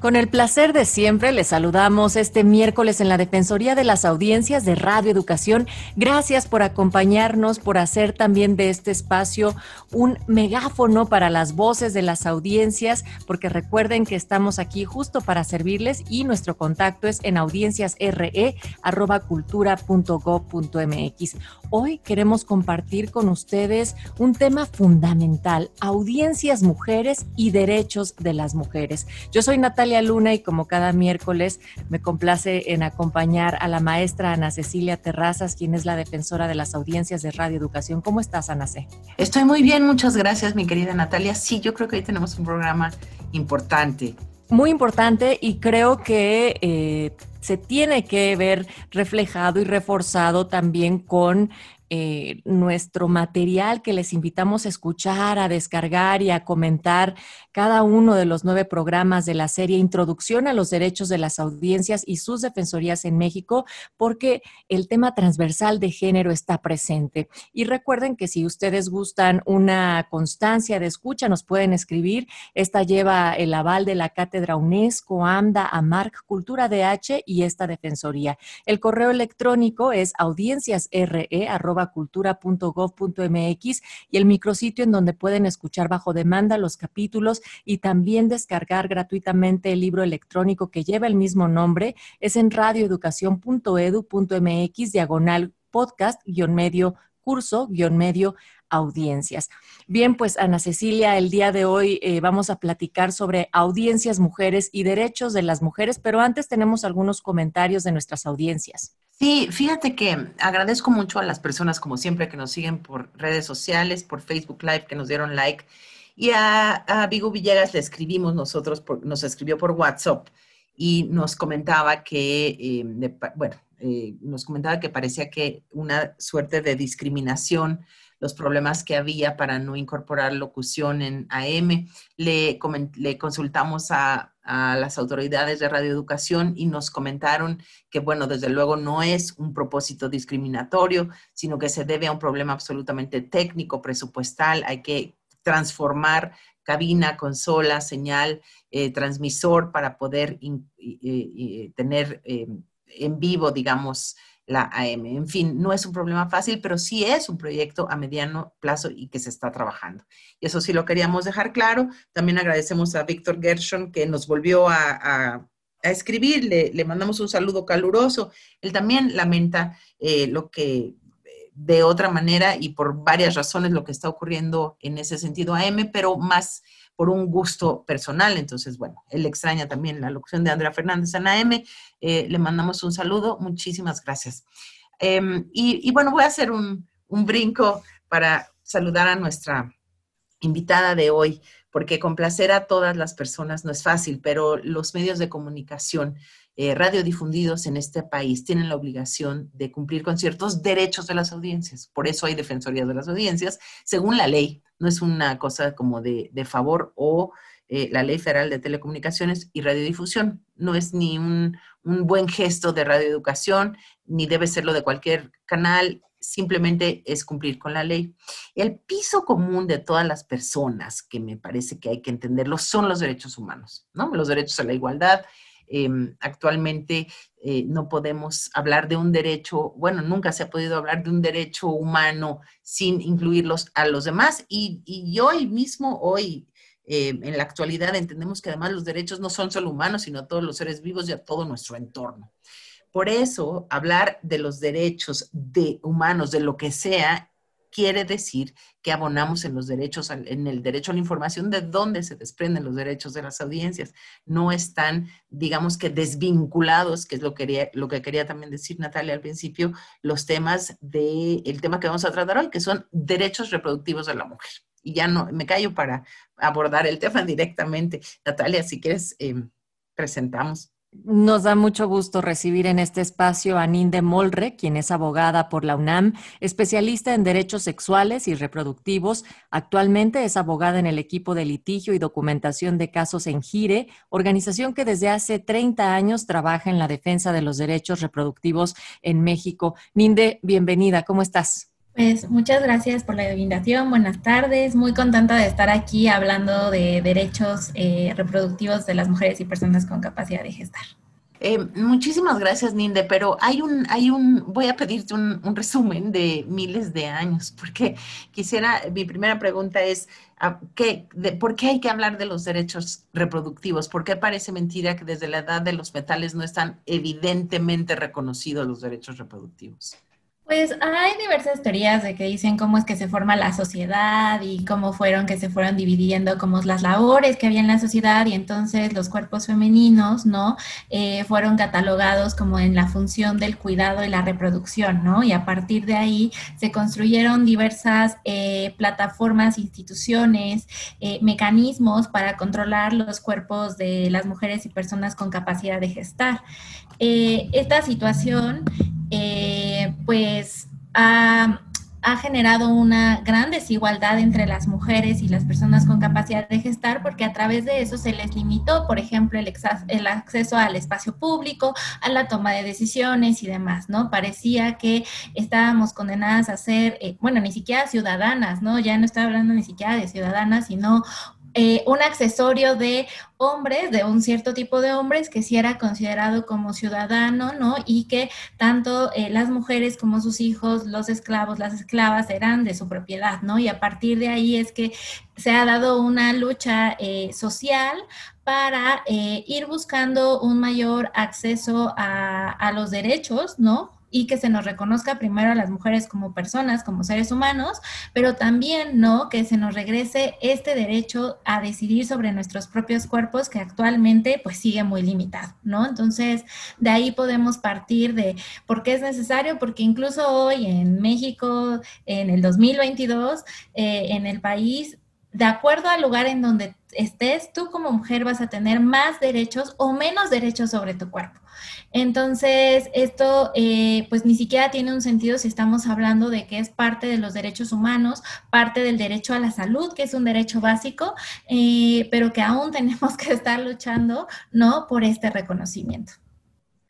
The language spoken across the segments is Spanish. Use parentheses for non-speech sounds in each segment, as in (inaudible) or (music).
Con el placer de siempre, les saludamos este miércoles en la Defensoría de las Audiencias de Radio Educación. Gracias por acompañarnos, por hacer también de este espacio un megáfono para las voces de las audiencias, porque recuerden que estamos aquí justo para servirles y nuestro contacto es en audienciasre.cultura.gov.mx. Hoy queremos compartir con ustedes un tema fundamental, audiencias mujeres y derechos de las mujeres. Yo soy Natalia Luna y como cada miércoles me complace en acompañar a la maestra Ana Cecilia Terrazas, quien es la defensora de las audiencias de Radio Educación. ¿Cómo estás, Ana C? Estoy muy bien, muchas gracias, mi querida Natalia. Sí, yo creo que hoy tenemos un programa importante. Muy importante y creo que eh, se tiene que ver reflejado y reforzado también con eh, nuestro material que les invitamos a escuchar, a descargar y a comentar cada uno de los nueve programas de la serie Introducción a los Derechos de las Audiencias y sus Defensorías en México, porque el tema transversal de género está presente. Y recuerden que si ustedes gustan una constancia de escucha, nos pueden escribir. Esta lleva el aval de la Cátedra UNESCO, AMDA, AMARC, Cultura DH y esta Defensoría. El correo electrónico es audienciasre cultura.gov.mx y el micrositio en donde pueden escuchar bajo demanda los capítulos y también descargar gratuitamente el libro electrónico que lleva el mismo nombre es en radioeducación.edu.mx diagonal podcast guion medio curso guion medio audiencias. Bien, pues Ana Cecilia, el día de hoy eh, vamos a platicar sobre audiencias mujeres y derechos de las mujeres, pero antes tenemos algunos comentarios de nuestras audiencias. Sí, fíjate que agradezco mucho a las personas, como siempre, que nos siguen por redes sociales, por Facebook Live, que nos dieron like. Y a, Vigo Villegas le escribimos nosotros, nos escribió por WhatsApp y nos comentaba que, eh, bueno, eh, nos comentaba que parecía que una suerte de discriminación los problemas que había para no incorporar locución en AM. Le, consultamos a, a, las autoridades de radioeducación y nos comentaron que, bueno, desde luego no es un propósito discriminatorio, sino que se debe a un problema absolutamente técnico, presupuestal. Hay que transformar cabina, consola, señal, eh, transmisor para poder tener eh, en vivo, digamos, la AM. En fin, no es un problema fácil, pero sí es un proyecto a mediano plazo y que se está trabajando. Y eso sí lo queríamos dejar claro. También agradecemos a Víctor Gershon que nos volvió a, escribir, le, mandamos un saludo caluroso. Él también lamenta eh, lo que de otra manera y por varias razones lo que está ocurriendo en ese sentido a M, pero más por un gusto personal. Entonces, bueno, él extraña también la locución de Andrea Fernández en AM. Eh, le mandamos un saludo. Muchísimas gracias. Em, y, bueno, voy a hacer un, un brinco para saludar a nuestra invitada de hoy, porque complacer a todas las personas no es fácil, pero los medios de comunicación eh, radiodifundidos en este país tienen la obligación de cumplir con ciertos derechos de las audiencias. Por eso hay defensorías de las audiencias, según la ley. No es una cosa como de, favor o eh, la ley federal de telecomunicaciones y radiodifusión. No es ni un, un buen gesto de radioeducación, ni debe serlo de cualquier canal, simplemente es cumplir con la ley. El piso común de todas las personas, que me parece que hay que entenderlo, son los derechos humanos, ¿no? Los derechos a la igualdad, Em, actualmente eh, no podemos hablar de un derecho, bueno, nunca se ha podido hablar de un derecho humano sin incluirlos a los demás. Y, hoy mismo, hoy, em, en la actualidad, entendemos que además los derechos no son solo humanos, sino a todos los seres vivos y a todo nuestro entorno. Por eso, hablar de los derechos de humanos, de lo que sea, quiere decir que abonamos en los derechos, en el derecho a la información, de dónde se desprenden los derechos de las audiencias. No están, digamos que desvinculados, que es lo que quería, lo que quería también decir Natalia al principio, los temas del el tema que vamos a tratar hoy, que son derechos reproductivos de la mujer. Y ya no, me callo para abordar el tema (laughs) directamente. Natalia, si quieres, eh, presentamos. Nos da mucho gusto recibir en este espacio a Ninde Molre, quien es abogada por la UNAM, especialista en derechos sexuales y reproductivos. Actualmente es abogada en el equipo de litigio y documentación de casos en Gire, organización que desde hace 30 años trabaja en la defensa de los derechos reproductivos en México. Ninde, bienvenida, ¿cómo estás? Pues muchas gracias por la invitación, buenas tardes, muy contenta de estar aquí hablando de derechos eh, reproductivos de las mujeres y personas con capacidad de gestar. Eh, muchísimas gracias, Ninde, pero hay un, hay un, voy a pedirte un, resumen de miles de años, porque quisiera, mi primera pregunta es, ah, ¿qué, ¿por qué hay que hablar de los derechos reproductivos? ¿Por qué parece mentira que desde la edad de los metales no están evidentemente reconocidos los derechos reproductivos? Pues hay diversas teorías de que dicen cómo es que se forma la sociedad y cómo fueron que se fueron dividiendo como las labores que había en la sociedad y entonces los cuerpos femeninos, ¿no? Eh, fueron catalogados como en la función del cuidado y la reproducción, ¿no? Y a partir de ahí se construyeron diversas eh, plataformas, instituciones, eh, mecanismos para controlar los cuerpos de las mujeres y personas con capacidad de gestar. esta situación pues ha, generado una gran desigualdad entre las mujeres y las personas con capacidad de gestar, porque a través de eso se les limitó, por ejemplo, el, el acceso al espacio público, a la toma de decisiones y demás, ¿no? Parecía que estábamos condenadas a ser, eh, bueno, ni siquiera ciudadanas, ¿no? Ya no estaba hablando ni siquiera de ciudadanas, sino eh, un accesorio de hombres, de un cierto tipo de hombres que sí era considerado como ciudadano, ¿no? Y que tanto eh, las mujeres como sus hijos, los esclavos, las esclavas eran de su propiedad, ¿no? Y a partir de ahí es que se ha dado una lucha eh, social para ir buscando un mayor acceso a los derechos, ¿no? Y que se nos reconozca primero a las mujeres como personas, como seres humanos, pero también, ¿no? Que se nos regrese este derecho a decidir sobre nuestros propios cuerpos que actualmente pues sigue muy limitado, ¿no? Entonces, de ahí podemos partir de por qué es necesario, porque incluso hoy en México, en el 2022, eh, en el país, de acuerdo al lugar en donde estés, tú como mujer vas a tener más derechos o menos derechos sobre tu cuerpo. Entonces, esto eh, pues ni siquiera tiene un sentido si estamos hablando de que es parte de los derechos humanos, parte del derecho a la salud, que es un derecho básico, eh, pero que aún (laughs) tenemos que estar luchando, ¿no? Por este reconocimiento.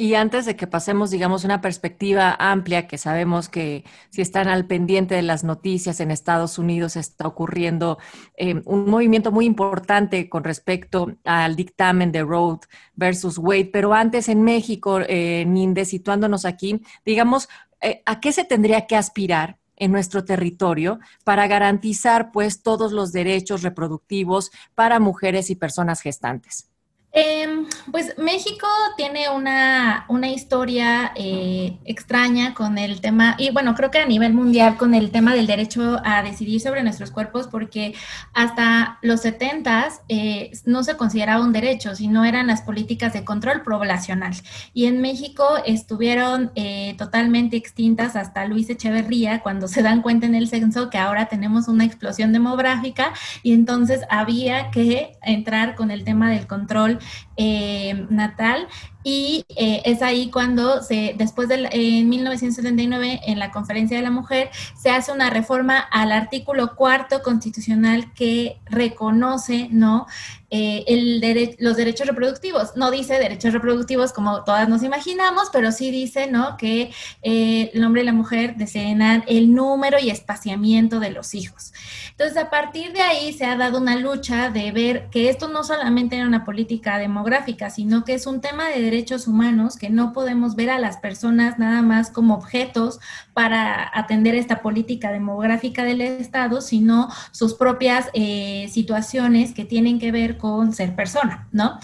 Y antes de que pasemos, digamos, una perspectiva amplia, que sabemos que si están al pendiente de las noticias en Estados Unidos está ocurriendo eh, un movimiento muy importante con respecto al dictamen de Road versus Wade, pero antes en México, eh, Ninde, situándonos aquí, digamos, eh, ¿a qué se tendría que aspirar en nuestro territorio para garantizar pues todos los derechos reproductivos para mujeres y personas gestantes? Em, pues México tiene una, una historia eh, extraña con el tema, y bueno, creo que a nivel mundial con el tema del derecho a decidir sobre nuestros cuerpos, porque hasta los 70 eh, no se consideraba un derecho, sino eran las políticas de control poblacional. Y en México estuvieron eh, totalmente extintas hasta Luis Echeverría, cuando se dan cuenta en el censo que ahora tenemos una explosión demográfica y entonces había que entrar con el tema del control eh, natal. Y eh, es ahí cuando se, después de en 1979 en la conferencia de la mujer se hace una reforma al artículo cuarto constitucional que reconoce no eh, los derechos reproductivos. No dice derechos reproductivos como todas nos imaginamos pero sí dice no que el hombre y la mujer desean el número y espaciamiento de los hijos. Entonces a partir de ahí se ha dado una lucha de ver que esto no solamente era una política demográfica sino que es un tema de derechos humanos, que no podemos ver a las personas nada más como objetos para atender esta política demográfica del Estado, sino sus propias eh, situaciones que tienen que ver con ser persona, ¿no?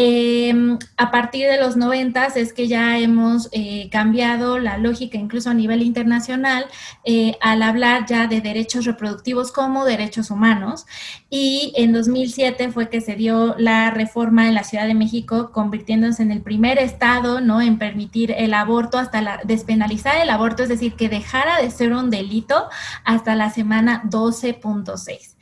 Em, a partir de los noventas es que ya hemos eh, cambiado la lógica, incluso a nivel internacional, eh, al hablar ya de derechos reproductivos como derechos humanos. Y en 2007 fue que se dio la reforma en la Ciudad de México, convirtiéndose en el primer estado, ¿no? En permitir el aborto hasta despenalizar el aborto, es decir, que dejara de ser un delito hasta la semana 12.6.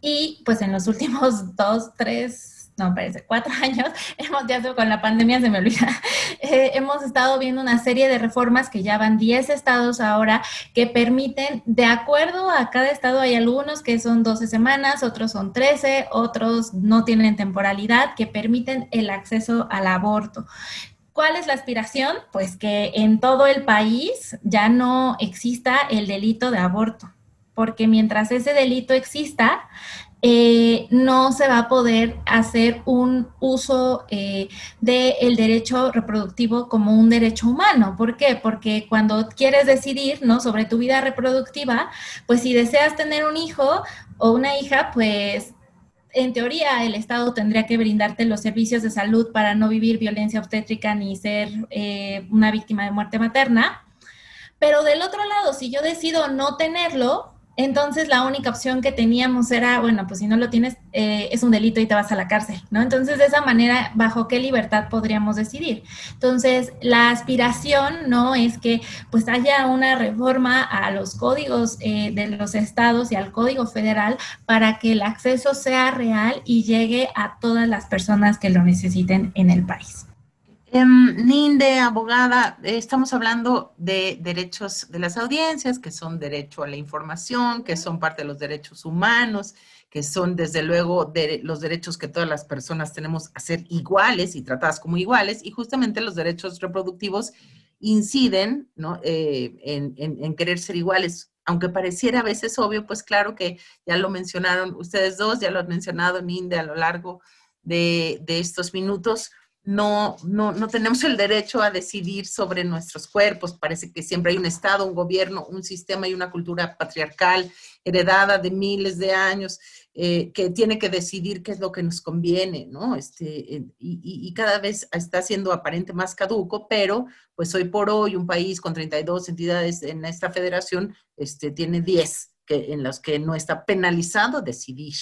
Y pues en los últimos (laughs) dos, tres no, parece, cuatro (laughs) años, hemos, ya con la pandemia se me olvida, (laughs) eh, hemos estado viendo una serie de reformas que ya van 10 estados ahora que permiten, de acuerdo a cada estado, hay algunos que son 12 semanas, otros son 13, otros no tienen temporalidad, que permiten el acceso al aborto. ¿Cuál es la aspiración? Pues que en todo el país ya no exista el delito de aborto, porque mientras ese delito exista, eh, no se va a poder hacer un uso eh, del derecho reproductivo como un derecho humano. ¿Por qué? Porque cuando quieres decidir ¿no? sobre tu vida reproductiva, pues si deseas tener un hijo o una hija, pues en teoría el Estado tendría que brindarte los servicios de salud para no vivir violencia obstétrica ni ser eh, una víctima de muerte materna. Pero del otro lado, si yo decido no tenerlo, entonces la única opción que teníamos era, bueno, pues si no lo tienes, eh, es un delito y te vas a la cárcel, ¿no? Entonces de esa manera, ¿bajo qué libertad podríamos decidir? Entonces la aspiración, ¿no? Es que pues haya una reforma a los códigos eh, de los estados y al código federal para que el acceso sea real y llegue a todas las personas que lo necesiten en el país. Em, Ninde, abogada, estamos hablando de derechos de las audiencias, que son derecho a la información, que son parte de los derechos humanos, que son desde luego de los derechos que todas las personas tenemos a ser iguales y tratadas como iguales, y justamente los derechos reproductivos inciden eh, en, en, querer ser iguales. Aunque pareciera a veces obvio, pues claro que ya lo mencionaron ustedes dos, ya lo han mencionado Ninde a lo largo de, de estos minutos no, no, no tenemos el derecho a decidir sobre nuestros cuerpos. Parece que siempre hay un Estado, un gobierno, un sistema y una cultura patriarcal heredada de miles de años eh, que tiene que decidir qué es lo que nos conviene, ¿no? Este, y, y, cada vez está siendo aparente más caduco, pero pues hoy por hoy un país con 32 entidades en esta federación este, tiene 10 que, en los que no está penalizado decidir.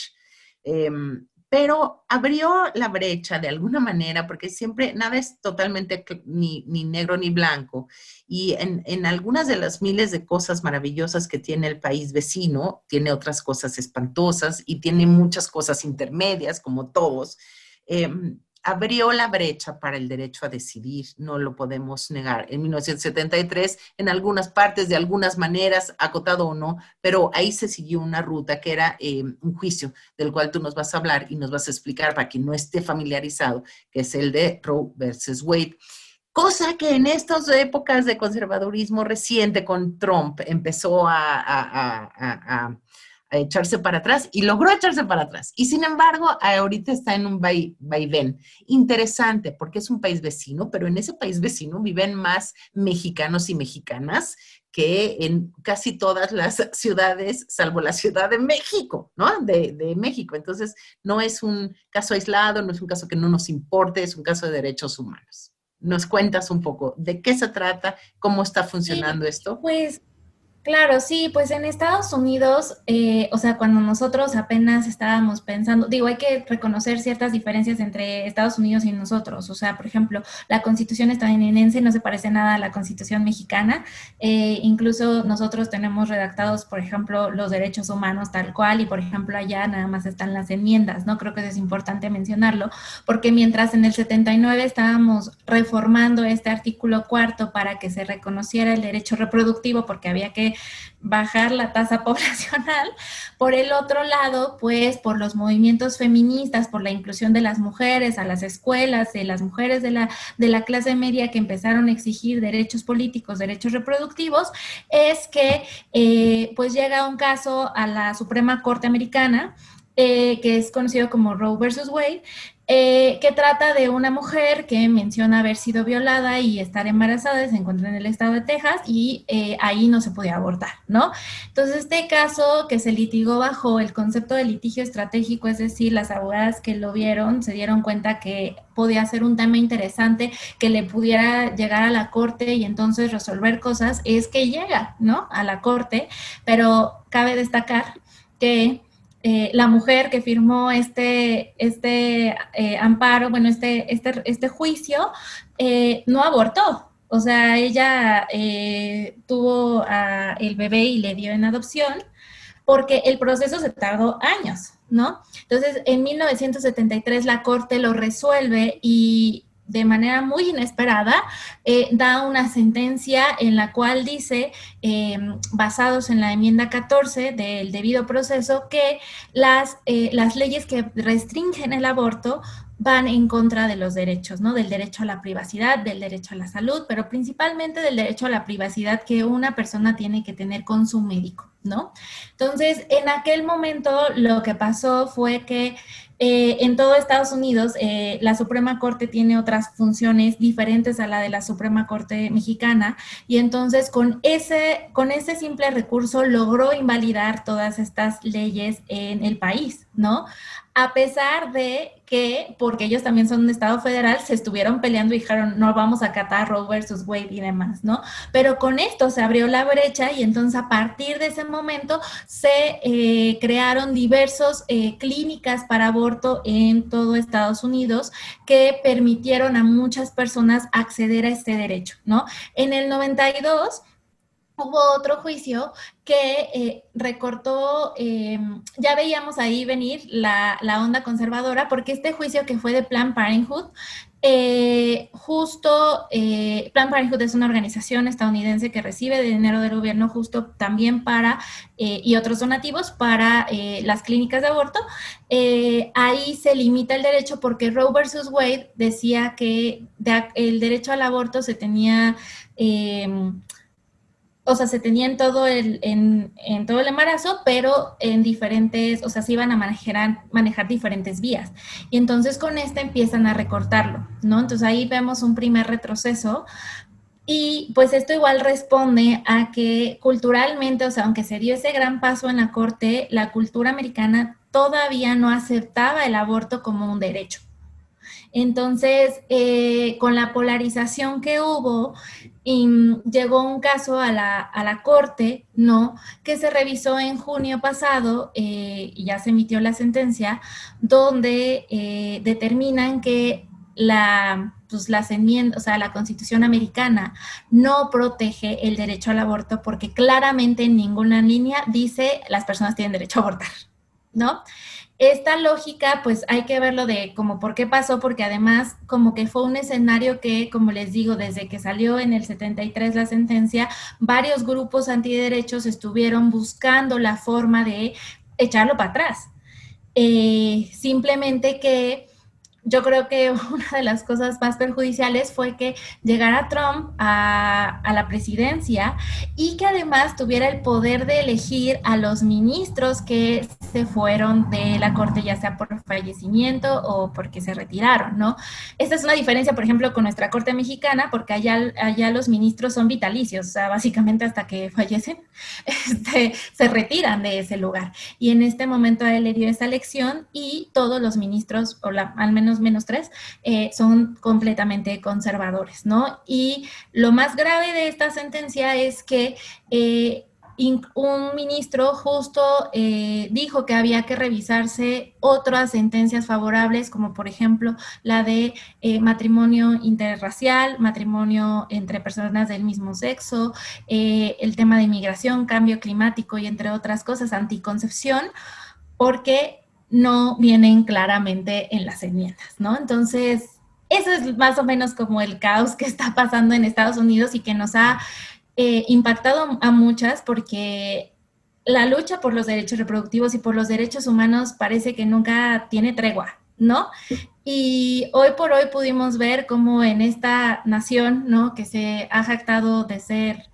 Em, pero abrió la brecha de alguna manera, porque siempre nada es totalmente ni, negro ni blanco. Y en, en, algunas de las miles de cosas maravillosas que tiene el país vecino, tiene otras cosas espantosas y tiene muchas cosas intermedias, como todos. Em, abrió la brecha para el derecho a decidir, no lo podemos negar. En 1973, en algunas partes, de algunas maneras, acotado o no, pero ahí se siguió una ruta que era eh, un juicio del cual tú nos vas a hablar y nos vas a explicar para quien no esté familiarizado, que es el de Roe versus Wade. Cosa que en estas épocas de conservadurismo reciente con Trump empezó a echarse para atrás y logró echarse para atrás. Y sin embargo, ahorita está en un vaivén interesante porque es un país vecino, pero en ese país vecino viven más mexicanos y mexicanas que en casi todas las (laughs) ciudades, salvo la Ciudad de México, ¿no? De, de, México. Entonces, no es un caso aislado, no es un caso que no nos importe, es un caso de derechos humanos. ¿Nos cuentas un poco de qué se trata, cómo está funcionando esto? Pues Claro, sí, pues en Estados Unidos, eh, o sea, cuando nosotros apenas estábamos pensando, digo, hay que reconocer ciertas diferencias entre Estados Unidos y nosotros. O sea, por ejemplo, la constitución estadounidense no se parece nada a la constitución mexicana. Eh, incluso nosotros tenemos redactados, por ejemplo, los derechos humanos tal cual y, por ejemplo, allá nada más están las enmiendas, ¿no? Creo que es importante mencionarlo, porque mientras en el 79 estábamos reformando este artículo cuarto para que se reconociera el derecho reproductivo, porque había que bajar la tasa (laughs) poblacional. Por el otro lado, pues por los movimientos feministas, por la inclusión de las mujeres a las escuelas, de las mujeres de la, de la clase media que empezaron a exigir derechos políticos, derechos reproductivos, es que eh, pues llega un caso a la Suprema Corte Americana eh, que es conocido como Roe versus Wade, eh, que trata de una mujer que menciona haber sido violada y estar embarazada, se encuentra en el estado de Texas y eh, ahí no se podía abortar, ¿no? Entonces, este caso que se litigó bajo el concepto de litigio estratégico, es decir, las abogadas que lo vieron se dieron cuenta que podía ser un tema interesante que le pudiera llegar a la corte y entonces resolver cosas, es que llega, ¿no? A la corte, pero cabe destacar que eh, la mujer que firmó este, este eh, amparo, bueno, este, este, este juicio, eh, no abortó. O sea, ella tuvo el bebé y le dio en adopción porque el proceso se tardó años, ¿no? Entonces, en 1973 la Corte lo resuelve y de manera muy inesperada, eh, da una sentencia en la cual dice, eh, basados en la enmienda 14 del debido proceso, que las, eh, las leyes que restringen el aborto van en contra de los derechos, ¿no? Del derecho a la privacidad, del derecho a la salud, pero principalmente del derecho a la privacidad que una persona tiene que tener con su médico, ¿no? Entonces, en aquel momento lo que pasó fue que eh, en todo Estados Unidos, eh, la Suprema Corte tiene otras funciones diferentes a la de la Suprema Corte mexicana y entonces con ese, con ese simple recurso logró invalidar todas estas leyes en el país, ¿no? A pesar de que, porque ellos también son un Estado federal, se estuvieron peleando y dijeron, no vamos a acatar Roe versus Wade y demás, ¿no? Pero con esto se abrió la brecha y entonces a partir de ese momento se eh, crearon diversos clínicas para aborto en todo Estados Unidos que permitieron a muchas personas acceder a este derecho, ¿no? En el 92 hubo otro juicio que eh, recortó, eh, ya veíamos ahí venir la, la, onda conservadora, porque este juicio que fue de Planned Parenthood eh, justo, eh, Plan Parenthood es una organización estadounidense que recibe dinero del gobierno justo también para, y otros donativos para las clínicas de aborto. ahí se limita el derecho porque Roe versus Wade decía que el derecho al aborto se tenía o sea, se tenía en todo el, en, todo el embarazo, pero en diferentes, o sea, se iban a manejar, manejar diferentes vías. Y entonces con esta empiezan a recortarlo, ¿no? Entonces ahí vemos un primer retroceso. Y pues esto igual responde a que culturalmente, o sea, aunque se dio ese gran paso en la corte, la cultura americana todavía no aceptaba el aborto como un derecho. Entonces, eh, con la polarización que hubo, llegó un caso a la, corte, ¿no? Que se revisó en junio pasado eh, y ya se emitió la sentencia, donde eh, determinan que la, pues, las enmiendas, o sea, la Constitución americana no protege el derecho al aborto porque claramente en ninguna línea dice las personas tienen derecho a abortar, ¿no? Esta lógica, pues hay que verlo de como por qué pasó, porque además como que fue un escenario que, como les digo, desde que salió en el 73 la sentencia, varios grupos antiderechos estuvieron buscando la forma de echarlo para atrás. Eh, simplemente que yo creo que (laughs) una de las cosas más perjudiciales fue que llegara Trump a, la presidencia y que además tuviera el poder de elegir a los ministros que se fueron de la corte, ya sea por fallecimiento o porque se retiraron, ¿no? Esta es una diferencia, por ejemplo, con nuestra corte mexicana, porque allá, allá los ministros son vitalicios, o sea, básicamente hasta que fallecen, (laughs) este, se retiran de ese lugar. Y en este momento él le dio esa elección y todos los ministros, o la, al menos menos tres, eh, son completamente conservadores, ¿no? Y lo más grave de esta sentencia es que eh, un ministro justo eh, dijo que había que revisarse otras sentencias favorables, como por ejemplo la de matrimonio interracial, matrimonio entre personas del mismo sexo, el tema de inmigración, cambio climático y entre otras cosas, anticoncepción, porque no vienen claramente en las enmiendas, ¿no? Entonces, eso es más o menos como el caos que está pasando en Estados Unidos y que nos ha eh, impactado a muchas porque la lucha por los derechos reproductivos y por los derechos humanos parece que nunca tiene tregua, ¿no? Y hoy por hoy pudimos ver cómo en esta nación, ¿no? Que se ha jactado de ser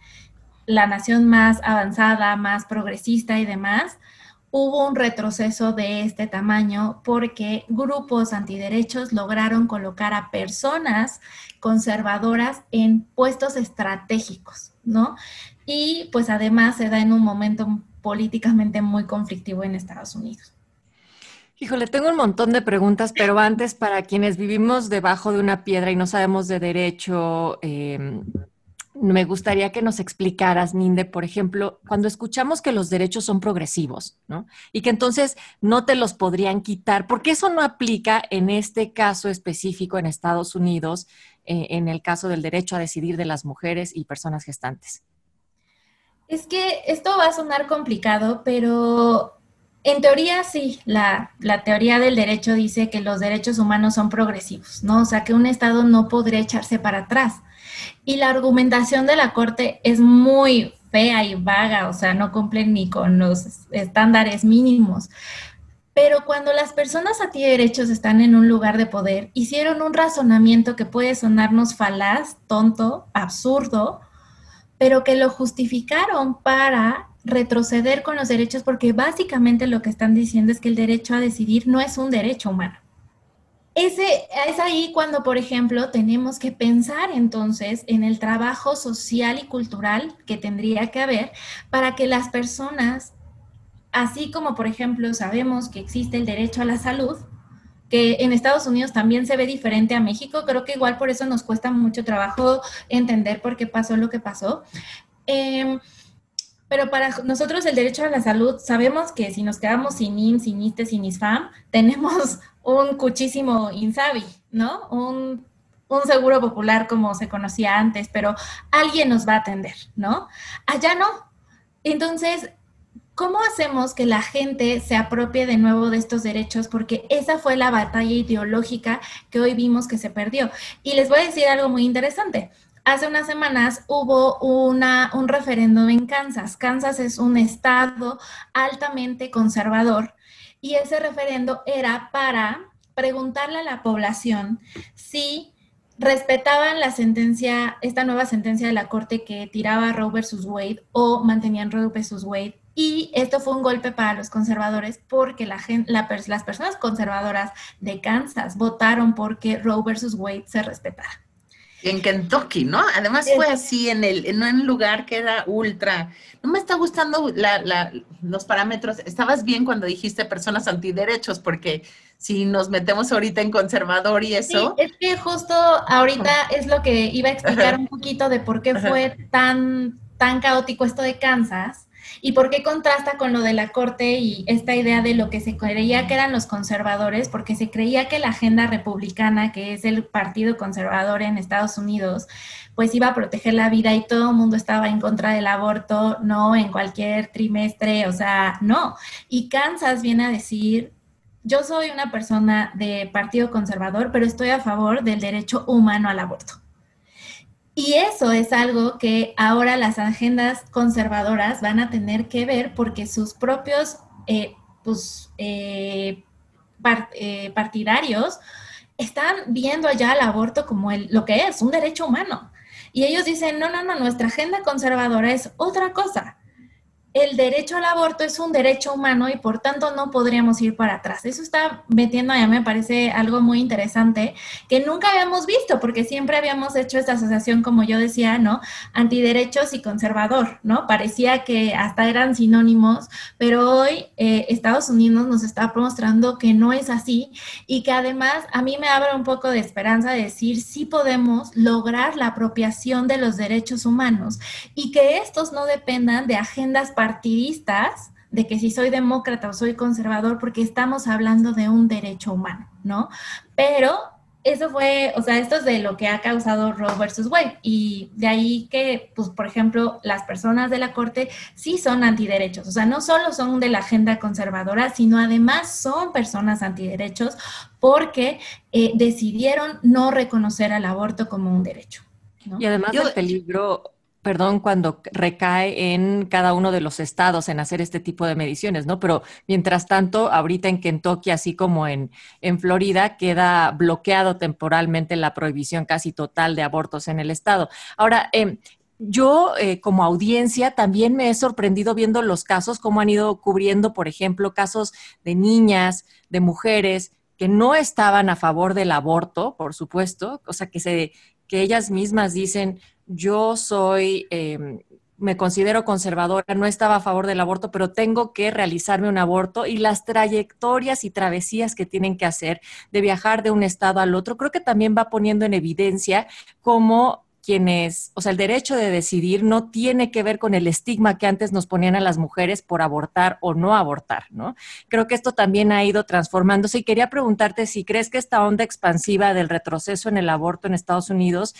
la nación más avanzada, más progresista y demás, hubo un retroceso de este tamaño porque grupos antiderechos lograron colocar a personas conservadoras en puestos estratégicos, ¿no? Y pues además se da en un momento políticamente muy conflictivo en Estados Unidos. Híjole, tengo un montón de preguntas, pero antes, para quienes vivimos debajo de una piedra y no sabemos de derecho, eh, me gustaría que nos explicaras, Ninde, por ejemplo, cuando escuchamos que los derechos son progresivos, ¿no? Y que entonces no te los podrían quitar, ¿por qué eso no aplica en este caso específico en Estados Unidos, eh, en el caso del derecho a decidir de las mujeres y personas gestantes? Es que esto va a sonar complicado, pero en teoría sí, la, la, teoría del derecho dice que los derechos humanos son progresivos, ¿no? O sea, que un Estado no podría echarse para atrás. Y la argumentación de la Corte es muy fea y vaga, o sea, no cumplen ni con los estándares mínimos. Pero cuando las personas a ti derechos están en un lugar de poder, hicieron un razonamiento que puede sonarnos falaz, tonto, absurdo, pero que lo justificaron para retroceder con los derechos, porque básicamente lo que están diciendo es que el derecho a decidir no es un derecho humano. Ese, es ahí cuando, por ejemplo, tenemos que pensar entonces en el trabajo social y cultural que tendría que haber para que las personas, así como, por ejemplo, sabemos que existe el derecho a la salud, que en Estados Unidos también se ve diferente a México. Creo que igual por eso nos cuesta mucho trabajo entender por qué pasó lo que pasó. Em, pero para nosotros el derecho a la salud, sabemos que si nos quedamos sin IN, sin ISTE, sin ISFAM, tenemos un cuchísimo INSABI, ¿no? Un, un seguro popular como se conocía antes, pero alguien nos va a atender, ¿no? Allá no. Entonces, ¿cómo hacemos que la gente se apropie de nuevo de estos derechos? Porque esa fue la batalla ideológica que hoy vimos que se perdió. Y les voy a decir algo muy interesante hace unas semanas hubo una, un referéndum en Kansas. Kansas es un estado altamente conservador y ese referendo era para preguntarle a la población si respetaban la sentencia, esta nueva sentencia de la corte que tiraba Roe versus Wade o mantenían Roe versus Wade. Y esto fue un golpe para los conservadores porque la las personas conservadoras de Kansas votaron porque Roe versus Wade se respetara. En Kentucky, ¿no? Además fue así en el en un lugar que era ultra. No me está gustando los parámetros. Estabas bien cuando dijiste personas antiderechos, porque si nos metemos ahorita en conservador y eso. Sí, es que justo ahorita es lo que iba a explicar un poquito de por qué fue tan tan caótico esto de Kansas ¿Y por qué contrasta con lo de la Corte y esta idea de lo que se creía que eran los conservadores? Porque se creía que la agenda republicana, que es el partido conservador en Estados Unidos, pues iba a proteger la vida y todo el mundo estaba en contra del aborto, no en cualquier trimestre, o sea, no. Y Kansas viene a decir, yo soy una persona de partido conservador, pero estoy a favor del derecho humano al aborto. Y eso es algo que ahora las agendas conservadoras van a tener que ver porque sus propios eh, pues, eh, eh, partidarios están viendo allá el aborto como el, lo que es, un derecho humano. Y ellos dicen, no, no, no, nuestra agenda conservadora es otra cosa el derecho al aborto es un derecho humano y por tanto no podríamos ir para atrás. Eso está metiendo a me parece algo muy interesante que nunca habíamos visto porque siempre habíamos hecho esta asociación, como yo decía, ¿no? Antiderechos y conservador, ¿no? Parecía que hasta eran sinónimos, pero hoy eh, Estados Unidos nos está mostrando que no es así y que además a mí me abre un poco de esperanza de decir sí podemos lograr la apropiación de los derechos humanos y que estos no dependan de agendas partidistas de que si soy demócrata o soy conservador, porque estamos hablando de un derecho humano, ¿no? Pero eso fue, o sea, esto es de lo que ha causado Roe versus Wade. Y de ahí que, pues, por ejemplo, las personas de la Corte sí son antiderechos. O sea, no solo son de la agenda conservadora, sino además son personas antiderechos porque eh, decidieron no reconocer al aborto como un derecho. Y además del peligro perdón, cuando recae en cada uno de los estados en hacer este tipo de mediciones, ¿no? Pero mientras tanto, ahorita en Kentucky, así como en, en Florida, queda bloqueado temporalmente la prohibición casi total de abortos en el estado. Ahora, eh, yo eh, como audiencia también me he sorprendido viendo los casos, cómo han ido cubriendo, por ejemplo, casos de niñas, de mujeres que no estaban a favor del aborto, por supuesto, o sea, que, se, que ellas mismas dicen, yo soy, em, me considero conservadora, no estaba a favor del aborto, pero tengo que realizarme un aborto y las trayectorias y travesías que tienen que hacer de viajar de un estado al otro, creo que también va poniendo en evidencia cómo quienes, o sea, el derecho de decidir no tiene que ver con el estigma que antes nos ponían a las mujeres por abortar o no abortar, ¿no? Creo que esto también ha ido transformándose y quería preguntarte si crees que esta onda expansiva del retroceso en el aborto en Estados Unidos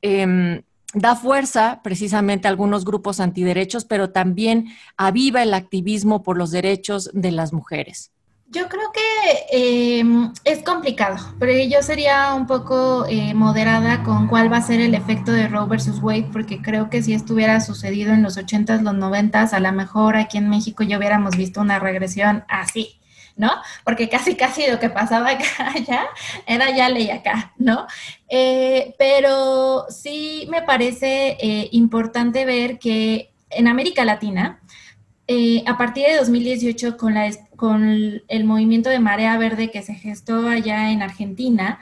eh, da fuerza precisamente a algunos grupos antiderechos, pero también aviva el activismo por los derechos de las mujeres. Yo creo que em, es complicado, pero yo sería un poco eh, moderada con cuál va a ser el efecto de Roe versus Wade, porque creo que si estuviera sucedido en los 80s, los 90s, a lo mejor aquí en México ya hubiéramos visto una regresión así, ¿no? Porque casi, casi lo que pasaba (laughs) acá, allá, era ya ley acá, ¿no? Eh, pero sí me parece eh, importante ver que en América Latina, a partir de 2018, con la con el movimiento de marea verde que se gestó allá en Argentina,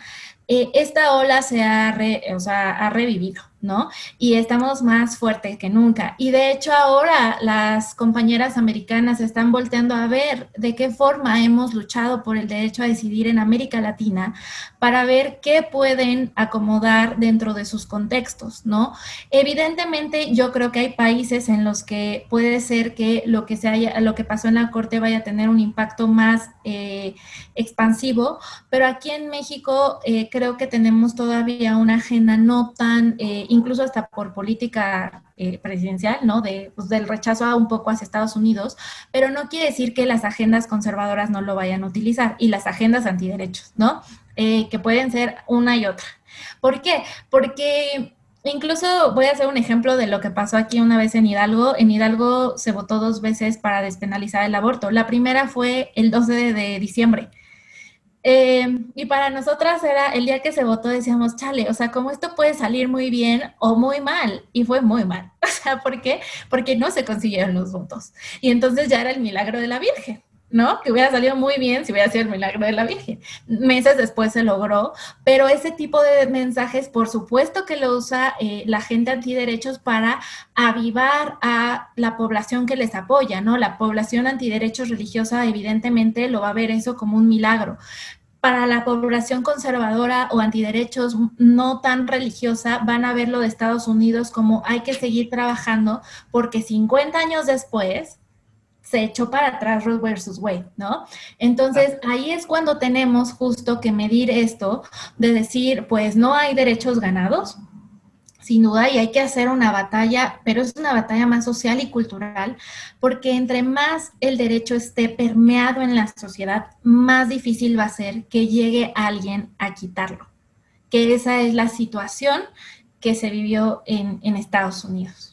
eh, esta ola se ha, ha revivido. ¿No? Y estamos más fuertes que nunca. Y de hecho ahora las compañeras americanas están volteando a ver de qué forma hemos luchado por el derecho a decidir en América Latina para ver qué pueden acomodar dentro de sus contextos, ¿no? Evidentemente yo creo que hay países en los que puede ser que lo que, se haya, lo que pasó en la Corte vaya a tener un impacto más eh, expansivo, pero aquí en México eh, creo que tenemos todavía una agenda no tan... Eh, incluso hasta por política eh, presidencial, ¿no? De, pues, del rechazo a un poco hacia Estados Unidos, pero no quiere decir que las agendas conservadoras no lo vayan a utilizar y las agendas antiderechos, ¿no? Eh, que pueden ser una y otra. ¿Por qué? Porque incluso voy a hacer un ejemplo de lo que pasó aquí una vez en Hidalgo. En Hidalgo se votó dos veces para despenalizar el aborto. La primera fue el 12 de diciembre eh, y para nosotras era el día que se votó, decíamos, chale, o sea, como esto puede salir muy bien o muy mal. Y fue muy mal. (laughs) O sea, ¿por qué? Porque no se consiguieron los votos. Y entonces ya era el milagro de la Virgen. ¿No? Que hubiera salido muy bien si hubiera sido el milagro de la Virgen. Meses después se logró, pero ese tipo de mensajes, por supuesto que lo usa eh, la gente antiderechos para avivar a la población que les apoya, ¿no? La población antiderechos religiosa evidentemente lo va a ver eso como un milagro. Para la población conservadora o antiderechos no tan religiosa, van a ver lo de Estados Unidos como hay que seguir trabajando porque 50 años después, se echó para atrás Roe versus Wade, ¿no? Entonces, ahí es cuando tenemos justo que medir esto de decir, pues no hay derechos ganados, sin duda, y hay que hacer una batalla, pero es una batalla más social y cultural, porque entre más el derecho esté permeado en la sociedad, más difícil va a ser que llegue alguien a quitarlo, que esa es la situación que se vivió en, en Estados Unidos.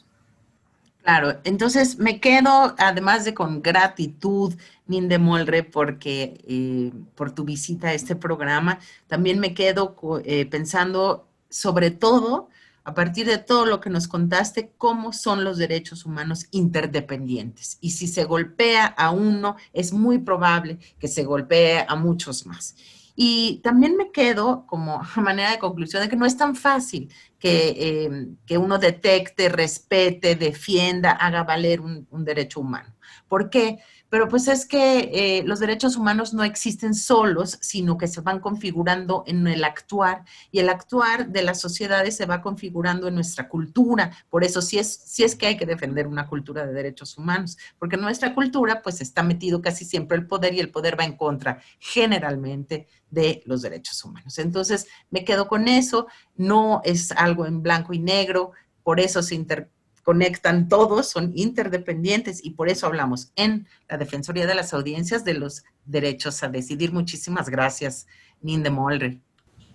Claro, entonces me quedo, además de con gratitud, Ninde Molre, porque eh, por tu visita a este programa, también me quedo eh, pensando sobre todo, a partir de todo lo que nos contaste, cómo son los derechos humanos interdependientes. Y si se golpea a uno, es muy probable que se golpee a muchos más. Y también me quedo como manera de conclusión de que no es tan fácil que, em, que uno detecte, respete, defienda, haga valer un, un derecho humano. ¿Por qué? Pero pues es que eh, los derechos humanos no existen solos, sino que se van configurando en el actuar y el actuar de las sociedades se va configurando en nuestra cultura. Por eso sí es, sí es que hay que defender una cultura de derechos humanos, porque en nuestra cultura pues está metido casi siempre el poder y el poder va en contra generalmente de los derechos humanos. Entonces me quedo con eso, no es algo en blanco y negro, por eso se inter conectan todos, son interdependientes y por eso hablamos en la Defensoría de las Audiencias de los derechos a decidir. Muchísimas gracias, Ninde Molre.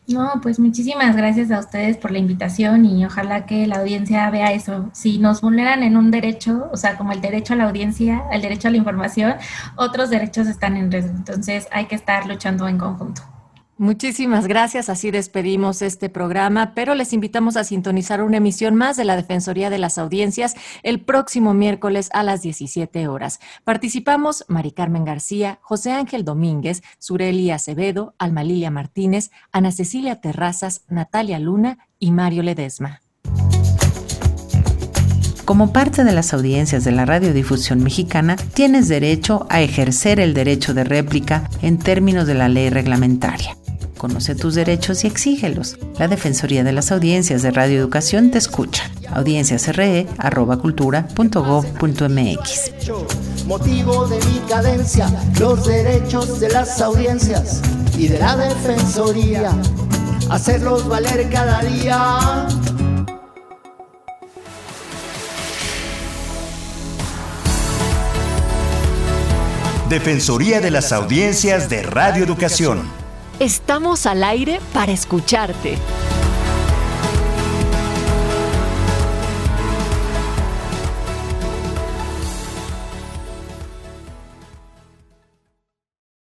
No, pues muchísimas gracias a ustedes por la invitación y ojalá que la audiencia vea eso. Si nos vulneran en un derecho, o sea, como el derecho a la audiencia, el derecho a la información, otros derechos están en riesgo. Entonces hay que estar luchando en conjunto. Muchísimas gracias. Así despedimos este programa, pero les invitamos a sintonizar una emisión más de la Defensoría de las Audiencias el próximo miércoles a las 17 horas. Participamos Mari Carmen García, José Ángel Domínguez, Sureli Acevedo, Alma Lilia Martínez, Ana Cecilia Terrazas, Natalia Luna y Mario Ledesma. Como parte de las audiencias de la radiodifusión mexicana, tienes derecho a ejercer el derecho de réplica en términos de la ley reglamentaria. Conoce tus derechos y exígelos. La Defensoría de las Audiencias de Radio Educación te escucha. audienciasre.cultura.gov.mx Motivo de mi cadencia, los derechos de las audiencias y de la Defensoría. Hacerlos valer cada día. Defensoría de las Audiencias de Radio Educación. Estamos al aire para escucharte.